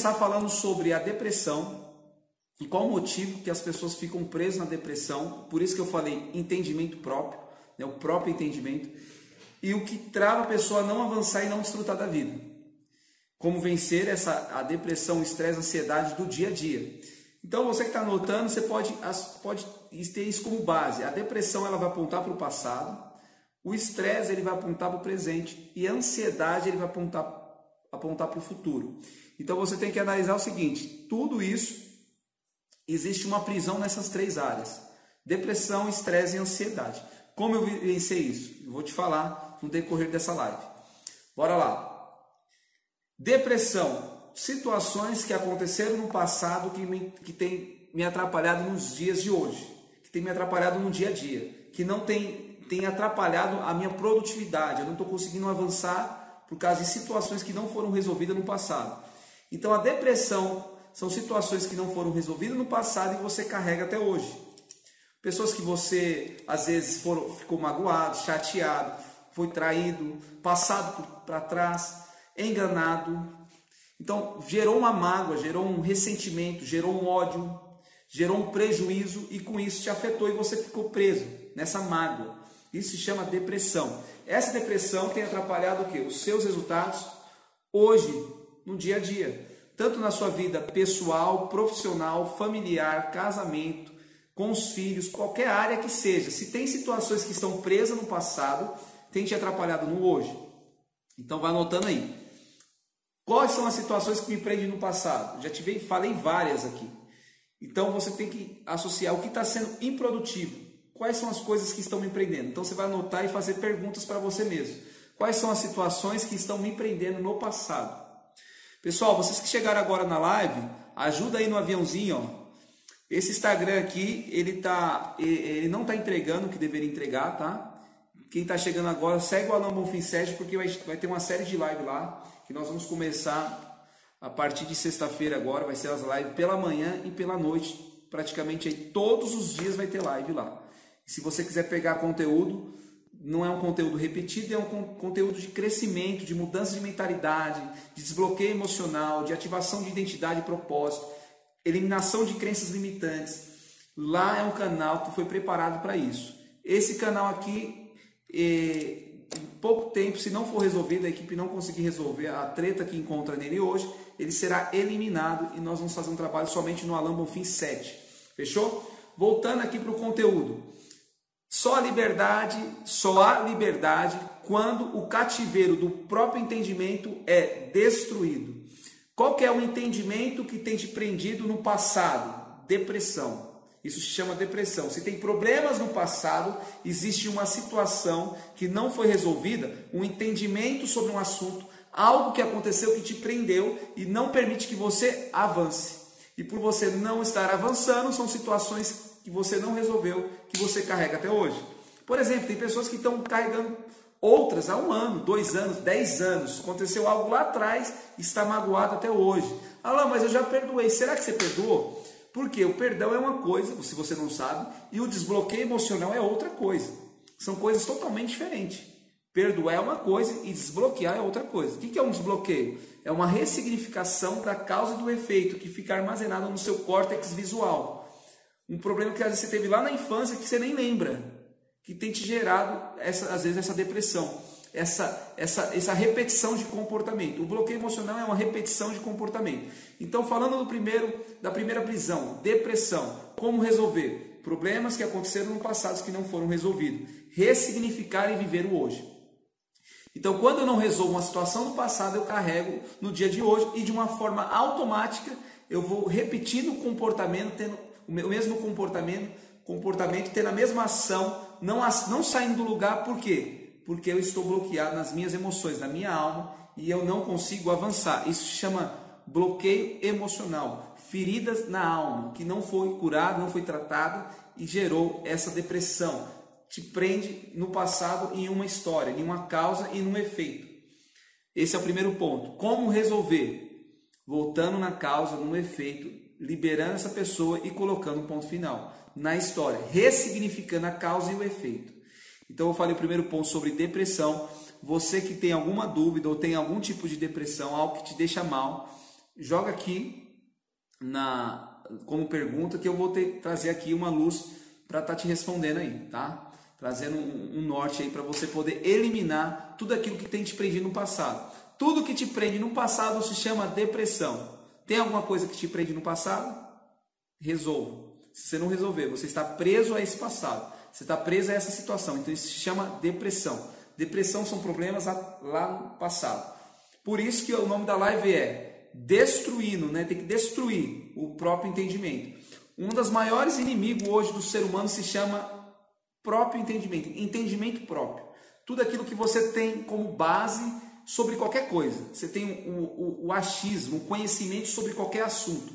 começar falando sobre a depressão e qual o motivo que as pessoas ficam presas na depressão. Por isso que eu falei entendimento próprio, né, o próprio entendimento, e o que trava a pessoa a não avançar e não desfrutar da vida. Como vencer essa a depressão, o estresse, a ansiedade do dia a dia. Então você que está anotando, você pode, pode ter isso como base. A depressão ela vai apontar para o passado, o estresse ele vai apontar para o presente e a ansiedade ele vai apontar apontar para o futuro. Então você tem que analisar o seguinte: tudo isso existe uma prisão nessas três áreas: depressão, estresse e ansiedade. Como eu venci isso? Eu vou te falar no decorrer dessa live. Bora lá. Depressão, situações que aconteceram no passado que me, que tem me atrapalhado nos dias de hoje, que tem me atrapalhado no dia a dia, que não tem, tem atrapalhado a minha produtividade, eu não estou conseguindo avançar por causa de situações que não foram resolvidas no passado. Então a depressão são situações que não foram resolvidas no passado e você carrega até hoje. Pessoas que você às vezes foram, ficou magoado, chateado, foi traído, passado para trás, enganado. Então gerou uma mágoa, gerou um ressentimento, gerou um ódio, gerou um prejuízo e com isso te afetou e você ficou preso nessa mágoa. Isso se chama depressão. Essa depressão tem atrapalhado o quê? Os seus resultados hoje, no dia a dia tanto na sua vida pessoal, profissional, familiar, casamento, com os filhos, qualquer área que seja. Se tem situações que estão presas no passado, tem te atrapalhado no hoje. Então vai anotando aí. Quais são as situações que me prendem no passado? Já te falei várias aqui. Então você tem que associar o que está sendo improdutivo. Quais são as coisas que estão me prendendo? Então você vai anotar e fazer perguntas para você mesmo. Quais são as situações que estão me prendendo no passado? Pessoal, vocês que chegaram agora na live, ajuda aí no aviãozinho, ó. Esse Instagram aqui, ele tá, ele não está entregando o que deveria entregar, tá? Quem está chegando agora, segue o Alan Bonfim 7, porque vai, vai ter uma série de live lá, que nós vamos começar a partir de sexta-feira agora, vai ser as lives pela manhã e pela noite, praticamente aí todos os dias vai ter live lá. Se você quiser pegar conteúdo, não é um conteúdo repetido, é um conteúdo de crescimento, de mudança de mentalidade, de desbloqueio emocional, de ativação de identidade e propósito, eliminação de crenças limitantes. Lá é um canal que foi preparado para isso. Esse canal aqui, é, em pouco tempo, se não for resolvido, a equipe não conseguir resolver a treta que encontra nele hoje, ele será eliminado e nós vamos fazer um trabalho somente no Alan Bonfim 7. Fechou? Voltando aqui para o conteúdo. Só a liberdade, só há liberdade quando o cativeiro do próprio entendimento é destruído. Qual que é o entendimento que tem te prendido no passado? Depressão. Isso se chama depressão. Se tem problemas no passado, existe uma situação que não foi resolvida, um entendimento sobre um assunto, algo que aconteceu que te prendeu e não permite que você avance. E por você não estar avançando, são situações que você não resolveu, que você carrega até hoje. Por exemplo, tem pessoas que estão carregando outras há um ano, dois anos, dez anos. Aconteceu algo lá atrás, está magoado até hoje. Ah lá, mas eu já perdoei. Será que você perdoou? Porque o perdão é uma coisa, se você não sabe, e o desbloqueio emocional é outra coisa. São coisas totalmente diferentes. Perdoar é uma coisa e desbloquear é outra coisa. O que é um desbloqueio? É uma ressignificação da causa e do efeito que fica armazenado no seu córtex visual. Um problema que às vezes você teve lá na infância que você nem lembra, que tem te gerado essa, às vezes essa depressão, essa, essa, essa repetição de comportamento. O bloqueio emocional é uma repetição de comportamento. Então, falando do primeiro, da primeira prisão, depressão, como resolver? Problemas que aconteceram no passado que não foram resolvidos. Ressignificar e viver o hoje. Então, quando eu não resolvo uma situação do passado, eu carrego no dia de hoje e de uma forma automática eu vou repetindo o comportamento, tendo o mesmo comportamento, comportamento tendo a mesma ação, não, não saindo do lugar, por quê? Porque eu estou bloqueado nas minhas emoções, na minha alma, e eu não consigo avançar. Isso se chama bloqueio emocional, feridas na alma, que não foi curado, não foi tratado e gerou essa depressão. Te prende no passado em uma história, em uma causa e num efeito. Esse é o primeiro ponto. Como resolver? Voltando na causa, no efeito, liberando essa pessoa e colocando um ponto final na história, ressignificando a causa e o efeito. Então eu falei o primeiro ponto sobre depressão. Você que tem alguma dúvida ou tem algum tipo de depressão, algo que te deixa mal, joga aqui na como pergunta que eu vou ter, trazer aqui uma luz para estar tá te respondendo aí, tá? Trazendo um, um norte aí para você poder eliminar tudo aquilo que tem te prendido no passado. Tudo que te prende no passado se chama depressão. Tem alguma coisa que te prende no passado? Resolva. Se você não resolver, você está preso a esse passado. Você está preso a essa situação. Então isso se chama depressão. Depressão são problemas lá no passado. Por isso que o nome da live é destruindo, né? Tem que destruir o próprio entendimento. Um dos maiores inimigos hoje do ser humano se chama próprio entendimento, entendimento próprio. Tudo aquilo que você tem como base sobre qualquer coisa. Você tem o, o, o achismo, o conhecimento sobre qualquer assunto.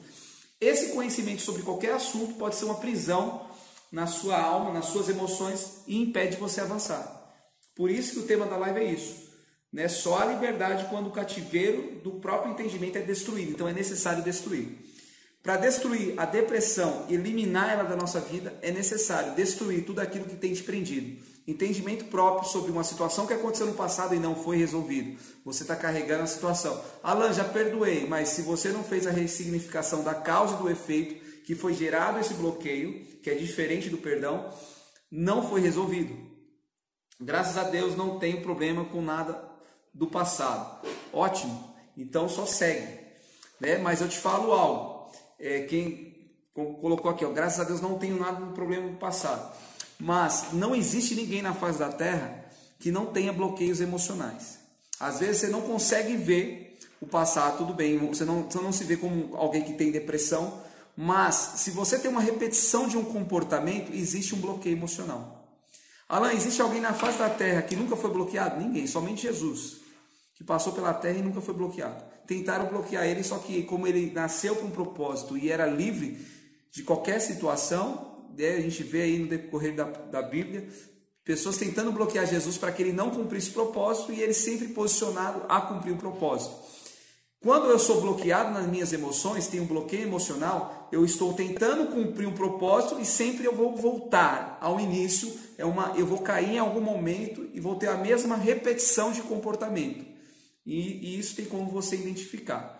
Esse conhecimento sobre qualquer assunto pode ser uma prisão na sua alma, nas suas emoções e impede você avançar. Por isso que o tema da live é isso. Né? Só a liberdade quando o cativeiro do próprio entendimento é destruído. Então é necessário destruir. Para destruir a depressão, eliminar ela da nossa vida, é necessário destruir tudo aquilo que tem te prendido. Entendimento próprio sobre uma situação que aconteceu no passado e não foi resolvido. Você está carregando a situação. Alan, já perdoei, mas se você não fez a ressignificação da causa e do efeito que foi gerado esse bloqueio, que é diferente do perdão, não foi resolvido. Graças a Deus não tenho problema com nada do passado. Ótimo. Então só segue. Né? Mas eu te falo algo. É, quem colocou aqui, ó, graças a Deus não tenho nada do problema do passado. Mas não existe ninguém na face da terra que não tenha bloqueios emocionais. Às vezes você não consegue ver o passado, tudo bem, você não, você não se vê como alguém que tem depressão, mas se você tem uma repetição de um comportamento, existe um bloqueio emocional. Alan, existe alguém na face da terra que nunca foi bloqueado? Ninguém, somente Jesus, que passou pela terra e nunca foi bloqueado. Tentaram bloquear ele, só que como ele nasceu com um propósito e era livre de qualquer situação, né, a gente vê aí no decorrer da, da Bíblia, pessoas tentando bloquear Jesus para que ele não cumprisse o propósito e ele sempre posicionado a cumprir o propósito. Quando eu sou bloqueado nas minhas emoções, tenho um bloqueio emocional, eu estou tentando cumprir um propósito e sempre eu vou voltar ao início, é uma, eu vou cair em algum momento e vou ter a mesma repetição de comportamento. E, e isso tem como você identificar.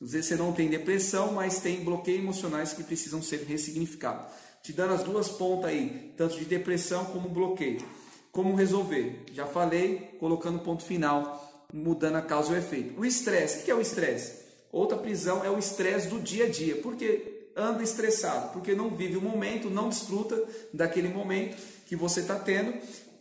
Às vezes você não tem depressão, mas tem bloqueios emocionais que precisam ser ressignificados. Te dando as duas pontas aí, tanto de depressão como bloqueio. Como resolver? Já falei, colocando ponto final mudando a causa e o efeito. O estresse, o que é o estresse? Outra prisão é o estresse do dia a dia. Por que anda estressado? Porque não vive o momento, não desfruta daquele momento que você está tendo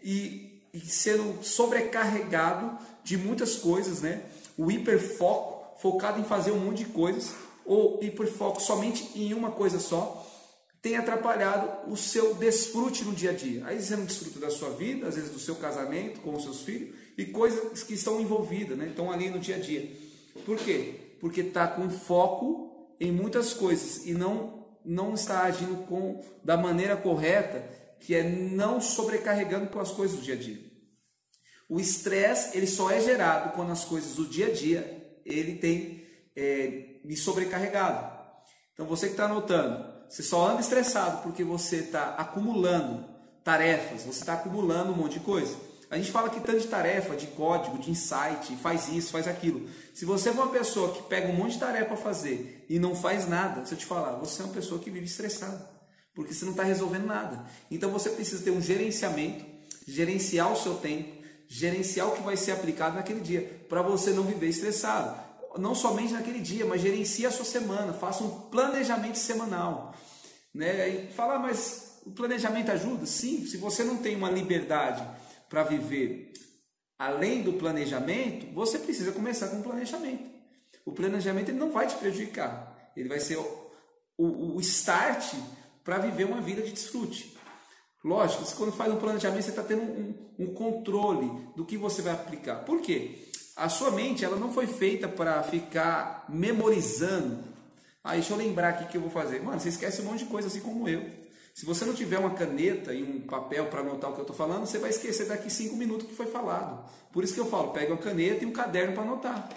e, e sendo sobrecarregado de muitas coisas, né? O hiperfoco, focado em fazer um monte de coisas, ou hiperfoco somente em uma coisa só, tem atrapalhado o seu desfrute no dia a dia. Aí você não desfruta da sua vida, às vezes do seu casamento com os seus filhos, e coisas que estão envolvidas, né? estão ali no dia a dia. Por quê? Porque está com foco em muitas coisas e não, não está agindo com da maneira correta, que é não sobrecarregando com as coisas do dia a dia. O estresse ele só é gerado quando as coisas do dia a dia ele tem é, me sobrecarregado. Então você que está anotando, você só anda estressado porque você está acumulando tarefas, você está acumulando um monte de coisa. A gente fala que tanto de tarefa, de código, de insight, faz isso, faz aquilo. Se você é uma pessoa que pega um monte de tarefa para fazer e não faz nada, se eu te falar, você é uma pessoa que vive estressada, porque você não está resolvendo nada. Então você precisa ter um gerenciamento, gerenciar o seu tempo, gerenciar o que vai ser aplicado naquele dia, para você não viver estressado. Não somente naquele dia, mas gerencie a sua semana, faça um planejamento semanal. Né? E falar, ah, mas o planejamento ajuda? Sim, se você não tem uma liberdade para viver além do planejamento, você precisa começar com o planejamento. O planejamento ele não vai te prejudicar, ele vai ser o, o, o start para viver uma vida de desfrute. Lógico, quando faz um planejamento, você está tendo um, um, controle do que você vai aplicar. Por quê? A sua mente ela não foi feita para ficar memorizando. Ah, deixa eu lembrar aqui o que eu vou fazer. Mano, você esquece um monte de coisa assim como eu. Se você não tiver uma caneta e um papel para anotar o que eu estou falando, você vai esquecer daqui cinco minutos o que foi falado. Por isso que eu falo, pega uma caneta e um caderno para anotar.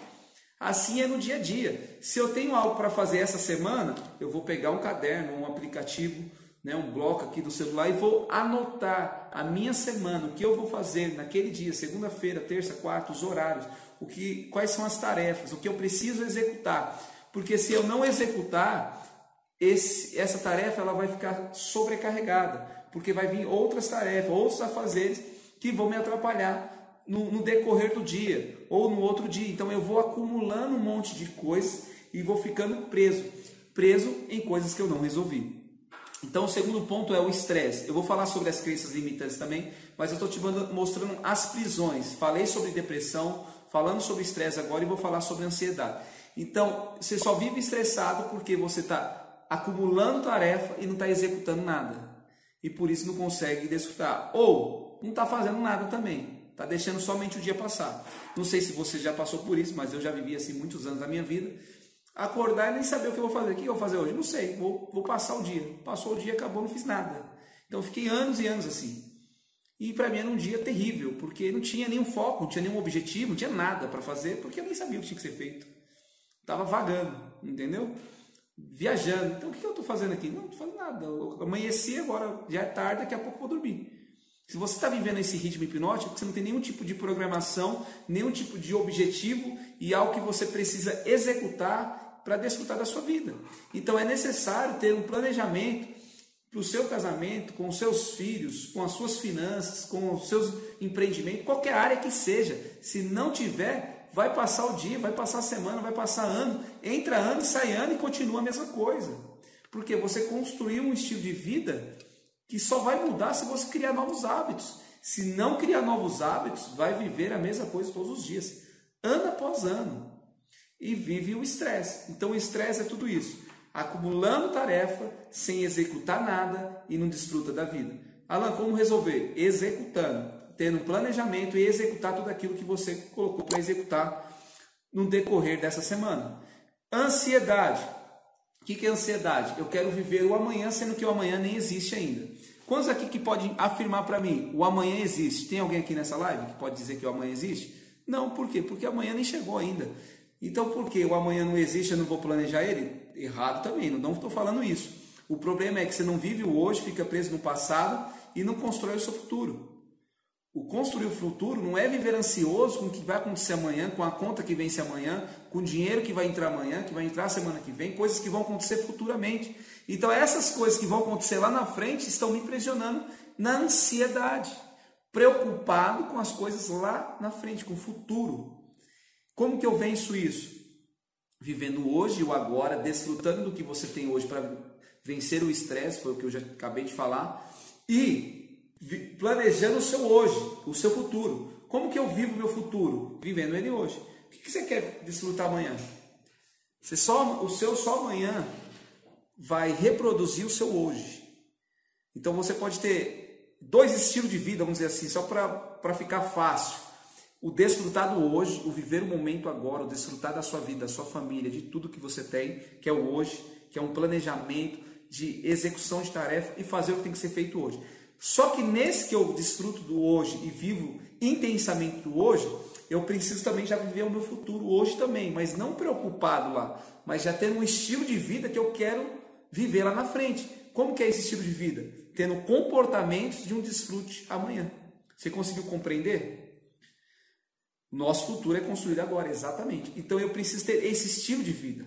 Assim é no dia a dia. Se eu tenho algo para fazer essa semana, eu vou pegar um caderno, um aplicativo, né, um bloco aqui do celular e vou anotar a minha semana, o que eu vou fazer naquele dia, segunda-feira, terça, quarta, os horários, o que, quais são as tarefas, o que eu preciso executar. Porque se eu não executar, esse, essa tarefa ela vai ficar sobrecarregada, porque vai vir outras tarefas, outros afazeres que vão me atrapalhar no, no decorrer do dia ou no outro dia. Então eu vou acumulando um monte de coisas e vou ficando preso, preso em coisas que eu não resolvi. Então, o segundo ponto é o estresse. Eu vou falar sobre as crenças limitantes também, mas eu estou te mostrando as prisões. Falei sobre depressão, falando sobre estresse agora e vou falar sobre ansiedade. Então, você só vive estressado porque você está acumulando tarefa e não está executando nada. E por isso não consegue desfrutar. Ou não está fazendo nada também. Está deixando somente o dia passar. Não sei se você já passou por isso, mas eu já vivi assim muitos anos da minha vida acordar e nem saber o que eu vou fazer. O que eu vou fazer hoje? Não sei, vou, vou passar o dia. Passou o dia, acabou, não fiz nada. Então fiquei anos e anos assim. E para mim era um dia terrível, porque não tinha nenhum foco, não tinha nenhum objetivo, não tinha nada para fazer, porque eu nem sabia o que tinha que ser feito. Estava vagando, entendeu? Viajando. Então o que eu estou fazendo aqui? Não, não estou fazendo nada. Eu amanheci, agora já é tarde, daqui a pouco eu vou dormir. Se você está vivendo esse ritmo hipnótico, você não tem nenhum tipo de programação, nenhum tipo de objetivo e algo que você precisa executar para desfrutar da sua vida. Então é necessário ter um planejamento para o seu casamento, com os seus filhos, com as suas finanças, com os seus empreendimentos, qualquer área que seja. Se não tiver, vai passar o dia, vai passar a semana, vai passar ano, entra ano, sai ano e continua a mesma coisa. Porque você construiu um estilo de vida que só vai mudar se você criar novos hábitos. Se não criar novos hábitos, vai viver a mesma coisa todos os dias, ano após ano. E vive o estresse. Então, o estresse é tudo isso: acumulando tarefa, sem executar nada e não desfruta da vida. Alan, como resolver? Executando, tendo um planejamento e executar tudo aquilo que você colocou para executar no decorrer dessa semana. Ansiedade. O que é ansiedade? Eu quero viver o amanhã, sendo que o amanhã nem existe ainda. Quantos aqui que pode afirmar para mim, o amanhã existe? Tem alguém aqui nessa live que pode dizer que o amanhã existe? Não, por quê? Porque amanhã nem chegou ainda. Então, por que o amanhã não existe, eu não vou planejar ele? Errado também, não estou falando isso. O problema é que você não vive o hoje, fica preso no passado e não constrói o seu futuro. O construir o futuro não é viver ansioso com o que vai acontecer amanhã, com a conta que vence amanhã, com o dinheiro que vai entrar amanhã, que vai entrar semana que vem, coisas que vão acontecer futuramente. Então, essas coisas que vão acontecer lá na frente estão me pressionando na ansiedade, preocupado com as coisas lá na frente, com o futuro. Como que eu venço isso? Vivendo hoje o agora, desfrutando do que você tem hoje para vencer o estresse, foi o que eu já acabei de falar, e planejando o seu hoje, o seu futuro. Como que eu vivo o meu futuro? Vivendo ele hoje. O que você quer desfrutar amanhã? Você só, o seu só amanhã vai reproduzir o seu hoje. Então você pode ter dois estilos de vida, vamos dizer assim, só para ficar fácil. O desfrutar do hoje, o viver o momento agora, o desfrutar da sua vida, da sua família, de tudo que você tem, que é o hoje, que é um planejamento de execução de tarefa e fazer o que tem que ser feito hoje. Só que nesse que eu desfruto do hoje e vivo intensamente do hoje, eu preciso também já viver o meu futuro hoje também, mas não preocupado lá, mas já ter um estilo de vida que eu quero viver lá na frente. Como que é esse estilo de vida? Tendo comportamentos de um desfrute amanhã. Você conseguiu compreender? Nosso futuro é construído agora, exatamente. Então eu preciso ter esse estilo de vida. O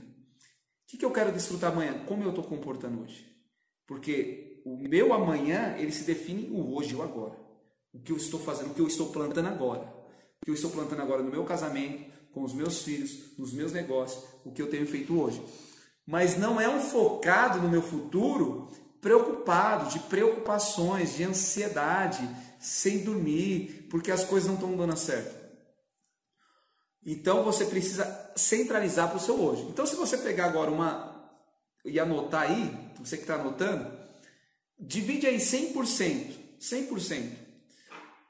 que, que eu quero desfrutar amanhã? Como eu estou comportando hoje? Porque o meu amanhã, ele se define o hoje e o agora. O que eu estou fazendo, o que eu estou plantando agora. O que eu estou plantando agora no meu casamento, com os meus filhos, nos meus negócios, o que eu tenho feito hoje. Mas não é um focado no meu futuro preocupado, de preocupações, de ansiedade, sem dormir, porque as coisas não estão dando certo. Então você precisa centralizar para o seu hoje. Então, se você pegar agora uma e anotar aí, você que está anotando, Divide aí 100%. 100%.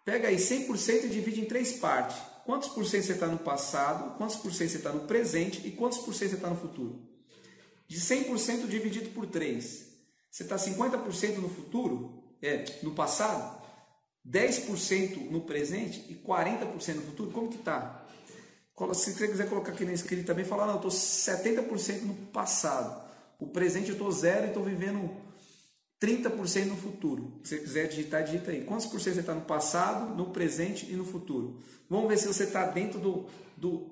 Pega aí 100% e divide em três partes. Quantos por cento você está no passado, quantos por cento você está no presente e quantos por cento você está no futuro? De 100% dividido por 3. Você está 50% no futuro, é, no passado, 10% no presente e 40% no futuro. Como que está? Se você quiser colocar aqui na escrita também, falar, não, eu estou 70% no passado. O presente eu estou zero e estou vivendo 30% no futuro. Se você quiser digitar, digita aí. Quantos por cento você está no passado, no presente e no futuro? Vamos ver se você está dentro do, do,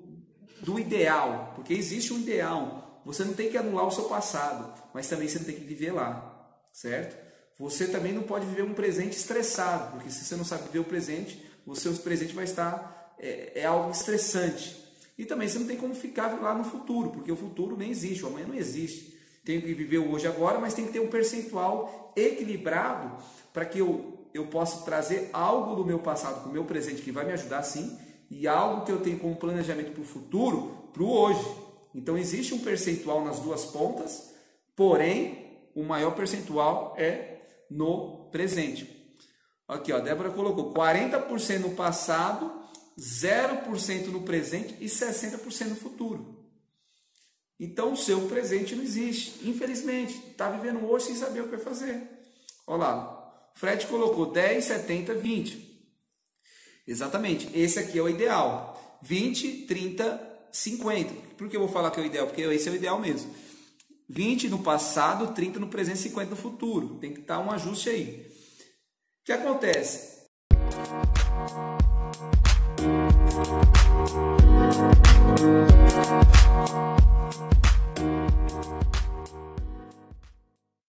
do ideal, porque existe um ideal, Você não tem que anular o seu passado, mas também você não tem que viver lá, certo? Você também não pode viver um presente estressado, porque se você não sabe viver o presente, o seu presente vai estar é, é algo estressante. E também você não tem como ficar lá no futuro, porque o futuro nem existe, o amanhã não existe. Tenho que viver o hoje agora, mas tem que ter um percentual equilibrado para que eu, eu possa trazer algo do meu passado para o meu presente que vai me ajudar sim, e algo que eu tenho como planejamento para o futuro, para o hoje. Então existe um percentual nas duas pontas, porém o maior percentual é no presente. Aqui, ó, a Débora colocou 40% no passado, 0% no presente e 60% no futuro. Então o seu presente não existe, infelizmente. Está vivendo hoje sem saber o que vai fazer. Olha lá, Fred colocou 10, 70, 20. Exatamente, esse aqui é o ideal. 20, 30, 50. Por que eu vou falar que é o ideal? Porque esse é o ideal mesmo. 20 no passado, 30 no presente, 50 no futuro. Tem que estar um ajuste aí. O que acontece? Thank you.